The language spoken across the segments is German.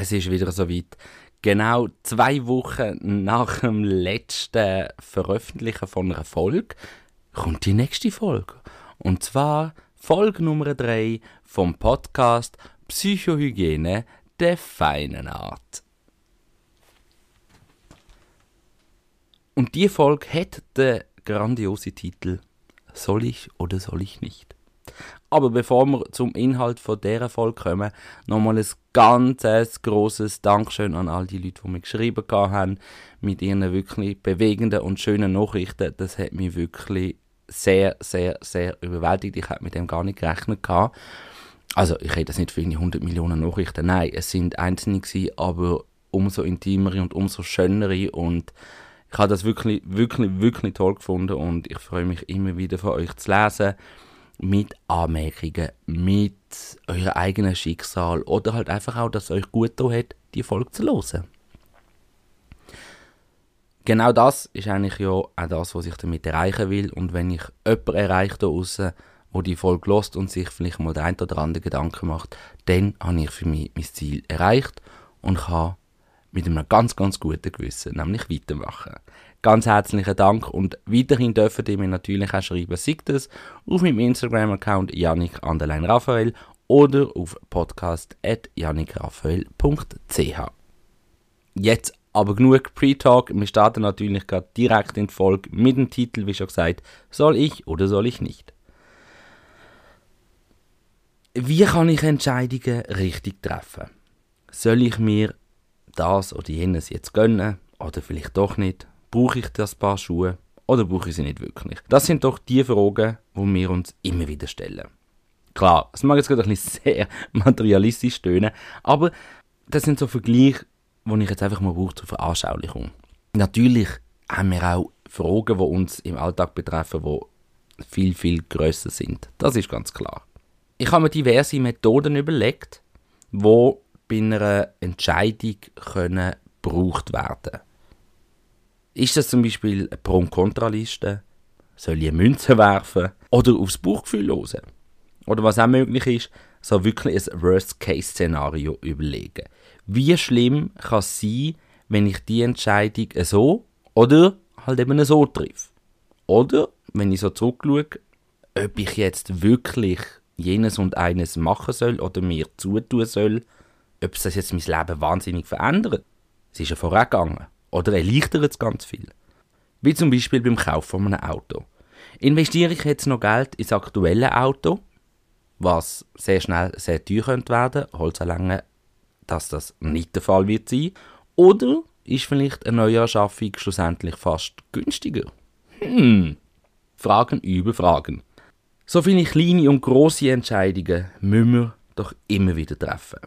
Es ist wieder soweit. Genau zwei Wochen nach dem letzten Veröffentlichen von einer Folge kommt die nächste Folge. Und zwar Folge Nummer 3 vom Podcast Psychohygiene der feinen Art. Und die Folge hat den grandiosen Titel Soll ich oder soll ich nicht? Aber bevor wir zum Inhalt von dieser Folge kommen, nochmal ein ganz großes Dankeschön an all die Leute, die mir geschrieben haben, mit ihren wirklich bewegenden und schönen Nachrichten. Das hat mich wirklich sehr, sehr, sehr überwältigt. Ich habe mit dem gar nicht gerechnet. Also, ich rede das nicht für 100 Millionen Nachrichten. Nein, es sind einzelne aber umso intimere und umso schönere und ich habe das wirklich, wirklich, wirklich toll gefunden und ich freue mich immer wieder von euch zu lesen mit Anmerkungen, mit eurem eigenen Schicksal oder halt einfach auch, dass es euch gut tut, hat, die Folge zu hören. Genau das ist eigentlich ja auch das, was ich damit erreichen will. Und wenn ich jemanden erreiche da wo die Folge lost und sich vielleicht mal der ein oder andere Gedanken macht, dann habe ich für mich mein Ziel erreicht und kann mit einem ganz, ganz guten Gewissen nämlich weitermachen. Ganz herzlichen Dank und weiterhin dürfen ihr mir natürlich auch schreiben, sei das auf meinem Instagram-Account Janik Raphael oder auf podcast.janikraphael.ch. Jetzt aber genug Pre-Talk. Wir starten natürlich gerade direkt in die Folge mit dem Titel, wie schon gesagt, soll ich oder soll ich nicht? Wie kann ich Entscheidungen richtig treffen? Soll ich mir das oder jenes jetzt gönnen oder vielleicht doch nicht? Brauche ich das Paar Schuhe oder brauche ich sie nicht wirklich? Das sind doch die Fragen, die wir uns immer wieder stellen. Klar, es mag jetzt gerade ein bisschen sehr materialistisch tönen, aber das sind so Vergleiche, die ich jetzt einfach mal brauche zur Veranschaulichung. Natürlich haben wir auch Fragen, die uns im Alltag betreffen, die viel, viel grösser sind. Das ist ganz klar. Ich habe mir diverse Methoden überlegt, die bei einer Entscheidung können gebraucht werden. Ist das zum Beispiel eine Pro- und Kontraliste? Soll ich eine Münze werfen? Oder aufs Bauchgefühl hören? Oder was auch möglich ist, so wirklich ein Worst-Case-Szenario überlegen. Wie schlimm kann es sein, wenn ich die Entscheidung so oder halt eben so treffe? Oder, wenn ich so zurückschaue, ob ich jetzt wirklich jenes und eines machen soll oder mir zutun soll, ob es das jetzt mein Leben wahnsinnig verändert. Es ist ja vorangegangen. Oder erleichtert es ganz viel. Wie zum Beispiel beim Kauf von einem Auto. Investiere ich jetzt noch Geld ins aktuelle Auto, was sehr schnell sehr teuer könnte werden, Holzanlänge, dass das nicht der Fall wird sein, oder ist vielleicht eine Neuanschaffung schlussendlich fast günstiger? Hm, Fragen über Fragen. So viele kleine und große Entscheidungen müssen wir doch immer wieder treffen.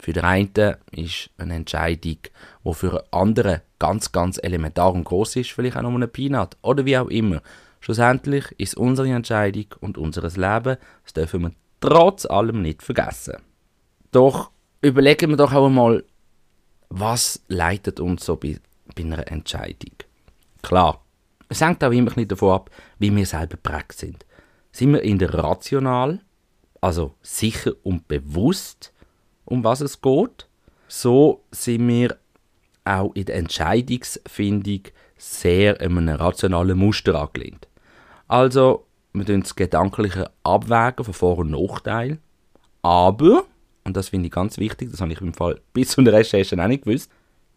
Für den einen ist eine Entscheidung, die für einen anderen ganz, ganz elementar und groß ist, vielleicht auch nur ein Peanut oder wie auch immer. Schlussendlich ist unsere Entscheidung und unser Leben, das dürfen wir trotz allem nicht vergessen. Doch überlegen wir doch auch einmal, was leitet uns so bei, bei einer Entscheidung? Klar, es hängt auch immer ein davon ab, wie wir selber prägt sind. Sind wir in der rational, also sicher und bewusst, um was es geht. So sind wir auch in der Entscheidungsfindung sehr in einem rationalen Muster angelehnt. Also, wir tun das gedankliche Abwägen von Vor- und Nachteil. Aber, und das finde ich ganz wichtig, das habe ich im Fall bis zu der Recherche auch nicht gewusst,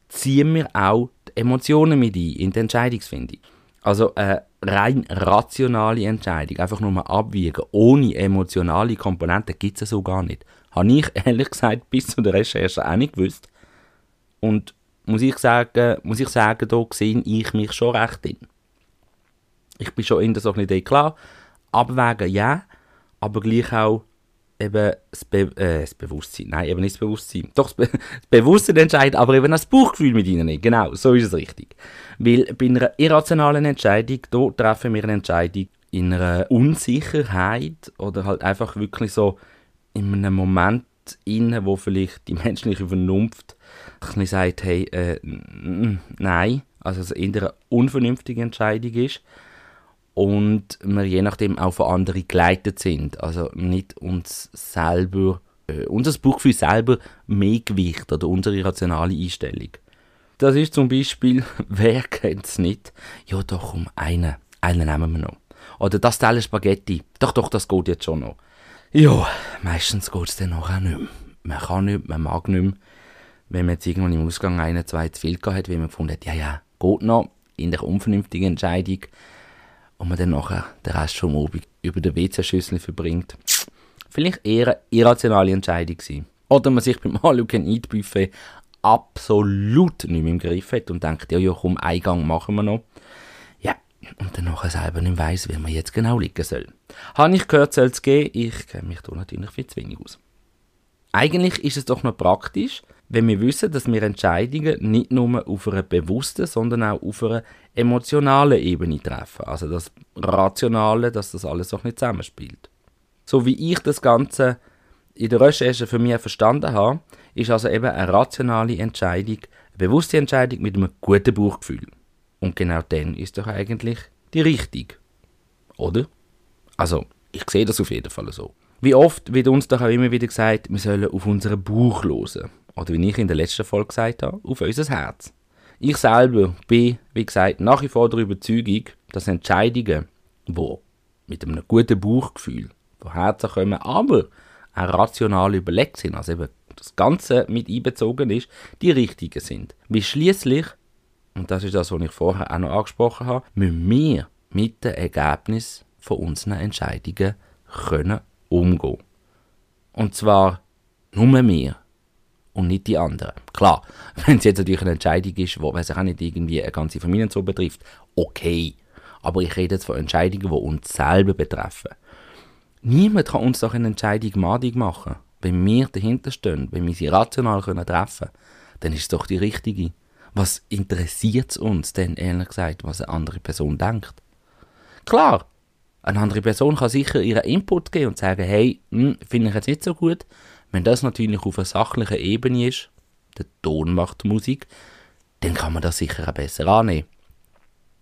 ziehen wir auch die Emotionen mit ein in die Entscheidungsfindung. Also eine rein rationale Entscheidung, einfach nur mal abwiegen, ohne emotionale Komponenten gibt es so gar nicht. Habe ich ehrlich gesagt bis zu der Recherche auch nicht gewusst. Und muss ich sagen, muss ich sagen, da sehe ich mich schon recht in. Ich bin schon in der eine Idee klar. Abwägen ja, aber gleich auch eben das, Be äh, das Bewusstsein. Nein, eben nicht das Bewusstsein. Doch das, Be das Bewusstsein entscheidet, aber eben das Bauchgefühl mit ihnen nicht. Genau, so ist es richtig. Weil bei einer irrationalen Entscheidung, da treffen wir eine Entscheidung in einer Unsicherheit oder halt einfach wirklich so in einem Moment inne, wo vielleicht die menschliche Vernunft ein sagt, hey, äh, nein, also es eher eine unvernünftige Entscheidung ist und wir je nachdem auch von anderen geleitet sind, also nicht uns selber äh, unser Bauchgefühl selber mehr Gewicht oder unsere rationale Einstellung. Das ist zum Beispiel, wer kennt es nicht? Ja, doch, um einen. Einen nehmen wir noch. Oder das Teil Spaghetti. Doch, doch, das geht jetzt schon noch. Ja, meistens geht es dann auch nicht mehr. Man kann nicht, man mag nicht mehr. Wenn man jetzt irgendwann im Ausgang einen, zwei zu viel gehabt hat, wie man gefunden hat, ja, ja, geht noch, in der unvernünftigen Entscheidung. Und man dann nachher den Rest vom Abend über den WC-Schüssel verbringt. Vielleicht eher eine irrationale Entscheidung gewesen. Oder man sich beim Anschauen Eat Buffet absolut nicht mehr im Griff hat und denkt, ja, ja, komm, Eingang machen wir noch. Ja, und dann nachher selber nicht weiss, wie man jetzt genau liegen soll. Habe ich gehört, soll es gehen? Ich kenne mich da natürlich viel zu wenig aus. Eigentlich ist es doch noch praktisch, wenn wir wissen, dass wir Entscheidungen nicht nur auf einer bewussten, sondern auch auf einer emotionalen Ebene treffen. Also das Rationale, dass das alles auch nicht zusammenspielt. So wie ich das Ganze in der Recherche für mich verstanden habe, ist also eben eine rationale Entscheidung, eine bewusste Entscheidung mit einem guten Bauchgefühl. Und genau dann ist doch eigentlich die richtige. Oder? Also, ich sehe das auf jeden Fall so. Wie oft wird uns doch auch immer wieder gesagt, wir sollen auf unseren Bauch hören. Oder wie ich in der letzten Folge gesagt habe, auf unser Herz. Ich selber bin, wie gesagt, nach wie vor der Überzeugung, dass Entscheidungen, die mit einem guten Bauchgefühl von Herzen kommen, aber auch rational überlegt sind, also eben das Ganze mit einbezogen ist, die richtigen sind. Wie schließlich, und das ist das, was ich vorher auch noch angesprochen habe, müssen wir mit dem Ergebnis von unseren Entscheidungen können umgehen. Und zwar nur wir und nicht die anderen. Klar, wenn es jetzt natürlich eine Entscheidung ist, die weiß ich auch nicht irgendwie eine ganze Familie so betrifft, okay. Aber ich rede jetzt von Entscheidungen, die uns selber betreffen. Niemand kann uns doch eine Entscheidung madig machen. Wenn wir dahinter stehen, wenn wir sie rational können treffen können, dann ist es doch die richtige. Was interessiert es uns denn, ehrlich gesagt, was eine andere Person denkt? Klar, eine andere Person kann sicher ihren Input geben und sagen, hey, hm, finde ich jetzt nicht so gut. Wenn das natürlich auf einer sachlichen Ebene ist, der Ton macht Musik, dann kann man das sicher auch besser annehmen.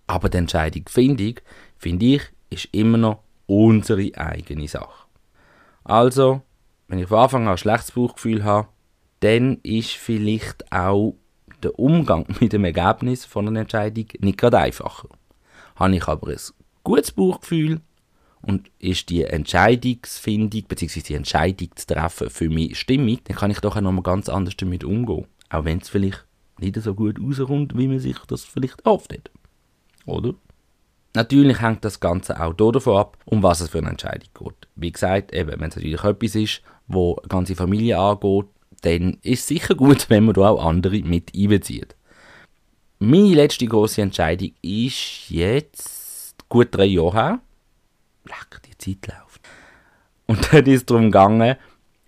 Aber die Entscheidung, finde ich, finde ich, ist immer noch unsere eigene Sache. Also, wenn ich von Anfang an ein schlechtes Bauchgefühl habe, dann ist vielleicht auch der Umgang mit dem Ergebnis von einer Entscheidung nicht gerade einfacher. Habe ich aber ein gutes Bauchgefühl und ist die Entscheidungsfindung bzw. die Entscheidung zu treffen für mich stimmig, dann kann ich doch auch noch mal ganz anders damit umgehen. Auch wenn es vielleicht nicht so gut rauskommt, wie man sich das vielleicht erhofft hat. Oder? Natürlich hängt das Ganze auch davon ab, um was es für eine Entscheidung geht. Wie gesagt, eben, wenn es natürlich etwas ist, wo eine ganze Familie angeht, dann ist es sicher gut, wenn man da auch andere mit einbezieht. Meine letzte große Entscheidung ist jetzt gut drei Jahre her. Leck, die Zeit läuft. Und dann ist es darum gegangen,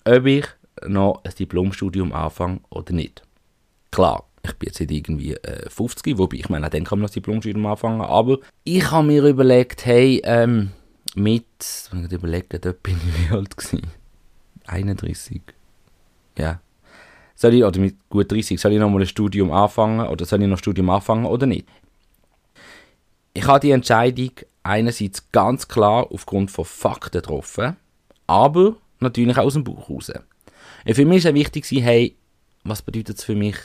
ob ich noch ein Diplomstudium anfange oder nicht. Klar, ich bin jetzt nicht irgendwie äh, 50, wobei ich meine, dann kann man das Diplomstudium anfangen, aber ich habe mir überlegt, hey, ähm, mit, wenn ich überlege, dort bin ich wie alt gewesen? 31. Ja. Soll ich, oder mit gut 30, soll ich noch mal ein Studium anfangen oder soll ich noch ein Studium anfangen oder nicht? Ich habe die Entscheidung einerseits ganz klar aufgrund von Fakten getroffen, aber natürlich auch aus dem Buch raus. Und für mich war wichtig, hey, was bedeutet es für mich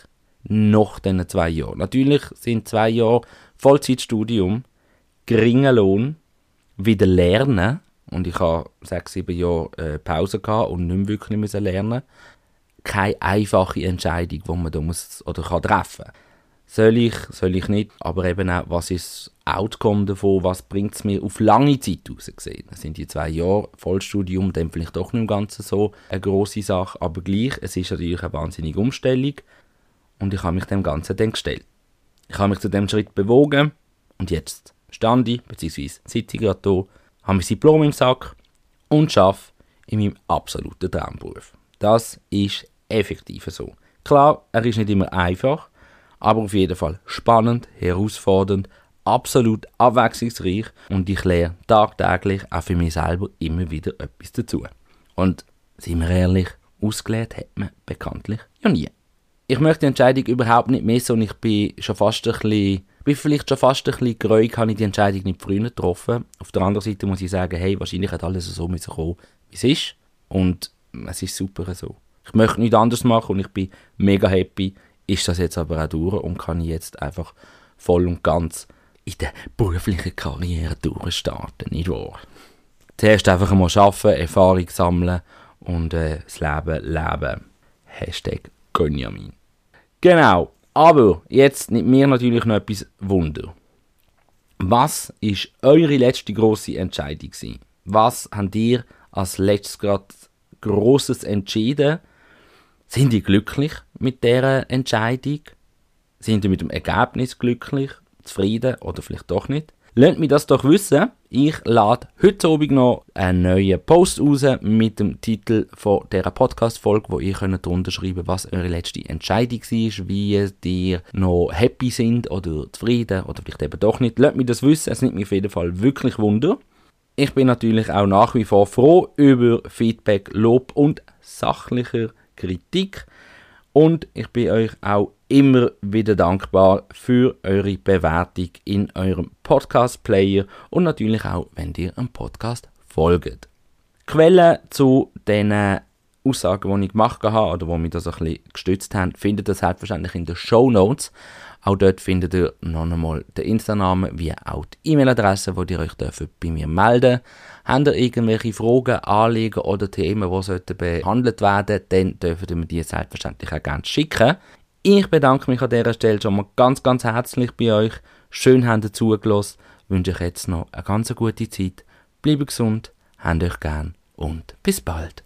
nach diesen zwei Jahren? Natürlich sind zwei Jahre Vollzeitstudium, geringer Lohn, wieder lernen, und ich habe sechs, sieben Jahre äh, Pause gehabt und nicht wirklich lernen. Keine einfache Entscheidung, die man da muss oder kann treffen kann. Soll ich, soll ich nicht, aber eben auch, was ist das Outcome davon, was bringt es mir auf lange Zeit raus gesehen. Sind die zwei Jahre Vollstudium, dann vielleicht doch nicht im Ganzen so eine grosse Sache, aber gleich, es ist natürlich eine wahnsinnige Umstellung und ich habe mich dem Ganzen dann gestellt. Ich habe mich zu dem Schritt bewogen und jetzt stand ich, beziehungsweise sitze ich gerade hier, habe mein Diplom im Sack und arbeite in meinem absoluten Traumberuf. Das ist effektiv so. Klar, er ist nicht immer einfach, aber auf jeden Fall spannend, herausfordernd, absolut abwechslungsreich und ich lerne tagtäglich auch für mich selber immer wieder etwas dazu. Und seien wir ehrlich, ausgelernt hat man bekanntlich ja nie. Ich möchte die Entscheidung überhaupt nicht missen und ich bin schon fast ein bisschen, bin vielleicht schon fast ein bisschen gereut, habe ich die Entscheidung nicht früher getroffen. Auf der anderen Seite muss ich sagen, hey, wahrscheinlich hat alles so kommen, wie es ist. Und es ist super so. Ich möchte nichts anderes machen und ich bin mega happy, ist das jetzt aber auch durch und kann jetzt einfach voll und ganz in der beruflichen Karriere durchstarten, nicht wahr? Zuerst einfach mal arbeiten, Erfahrung sammeln und äh, das Leben leben. Hashtag Gönjamin. Genau, aber jetzt nimmt mir natürlich noch etwas Wunder. Was ist eure letzte grosse Entscheidung gewesen? Was habt ihr als letztes gerade Grosses entschieden? Sind ihr glücklich mit dieser Entscheidung? Sind ihr mit dem Ergebnis glücklich, zufrieden oder vielleicht doch nicht? Lasst mich das doch wissen. Ich lade heute Abend noch einen neuen Post raus mit dem Titel von dieser Podcast-Folge, wo ihr könnt drunter schreiben was eure letzte Entscheidung war, wie ihr noch happy sind oder zufrieden oder vielleicht eben doch nicht. Lasst mich das wissen, es nimmt mich auf jeden Fall wirklich Wunder. Ich bin natürlich auch nach wie vor froh über Feedback, Lob und sachlicher Kritik. Und ich bin euch auch immer wieder dankbar für eure Bewertung in eurem Podcast-Player und natürlich auch, wenn ihr einem Podcast folgt. Quellen zu den Aussagen, die ich gemacht habe oder wo mich das ein bisschen gestützt haben, findet ihr selbstverständlich in den Show Notes. Auch dort findet ihr noch einmal den Insta-Namen wie auch die E-Mail-Adresse, wo ihr euch bei mir melden Habt ihr irgendwelche Fragen, Anliegen oder Themen, die behandelt werden dann dürft ihr mir die selbstverständlich auch gerne schicken. Ich bedanke mich an dieser Stelle schon mal ganz, ganz herzlich bei euch. Schön habt ihr zugelassen. Wünsche euch jetzt noch eine ganz gute Zeit. Bleibt gesund, habt euch gern und bis bald.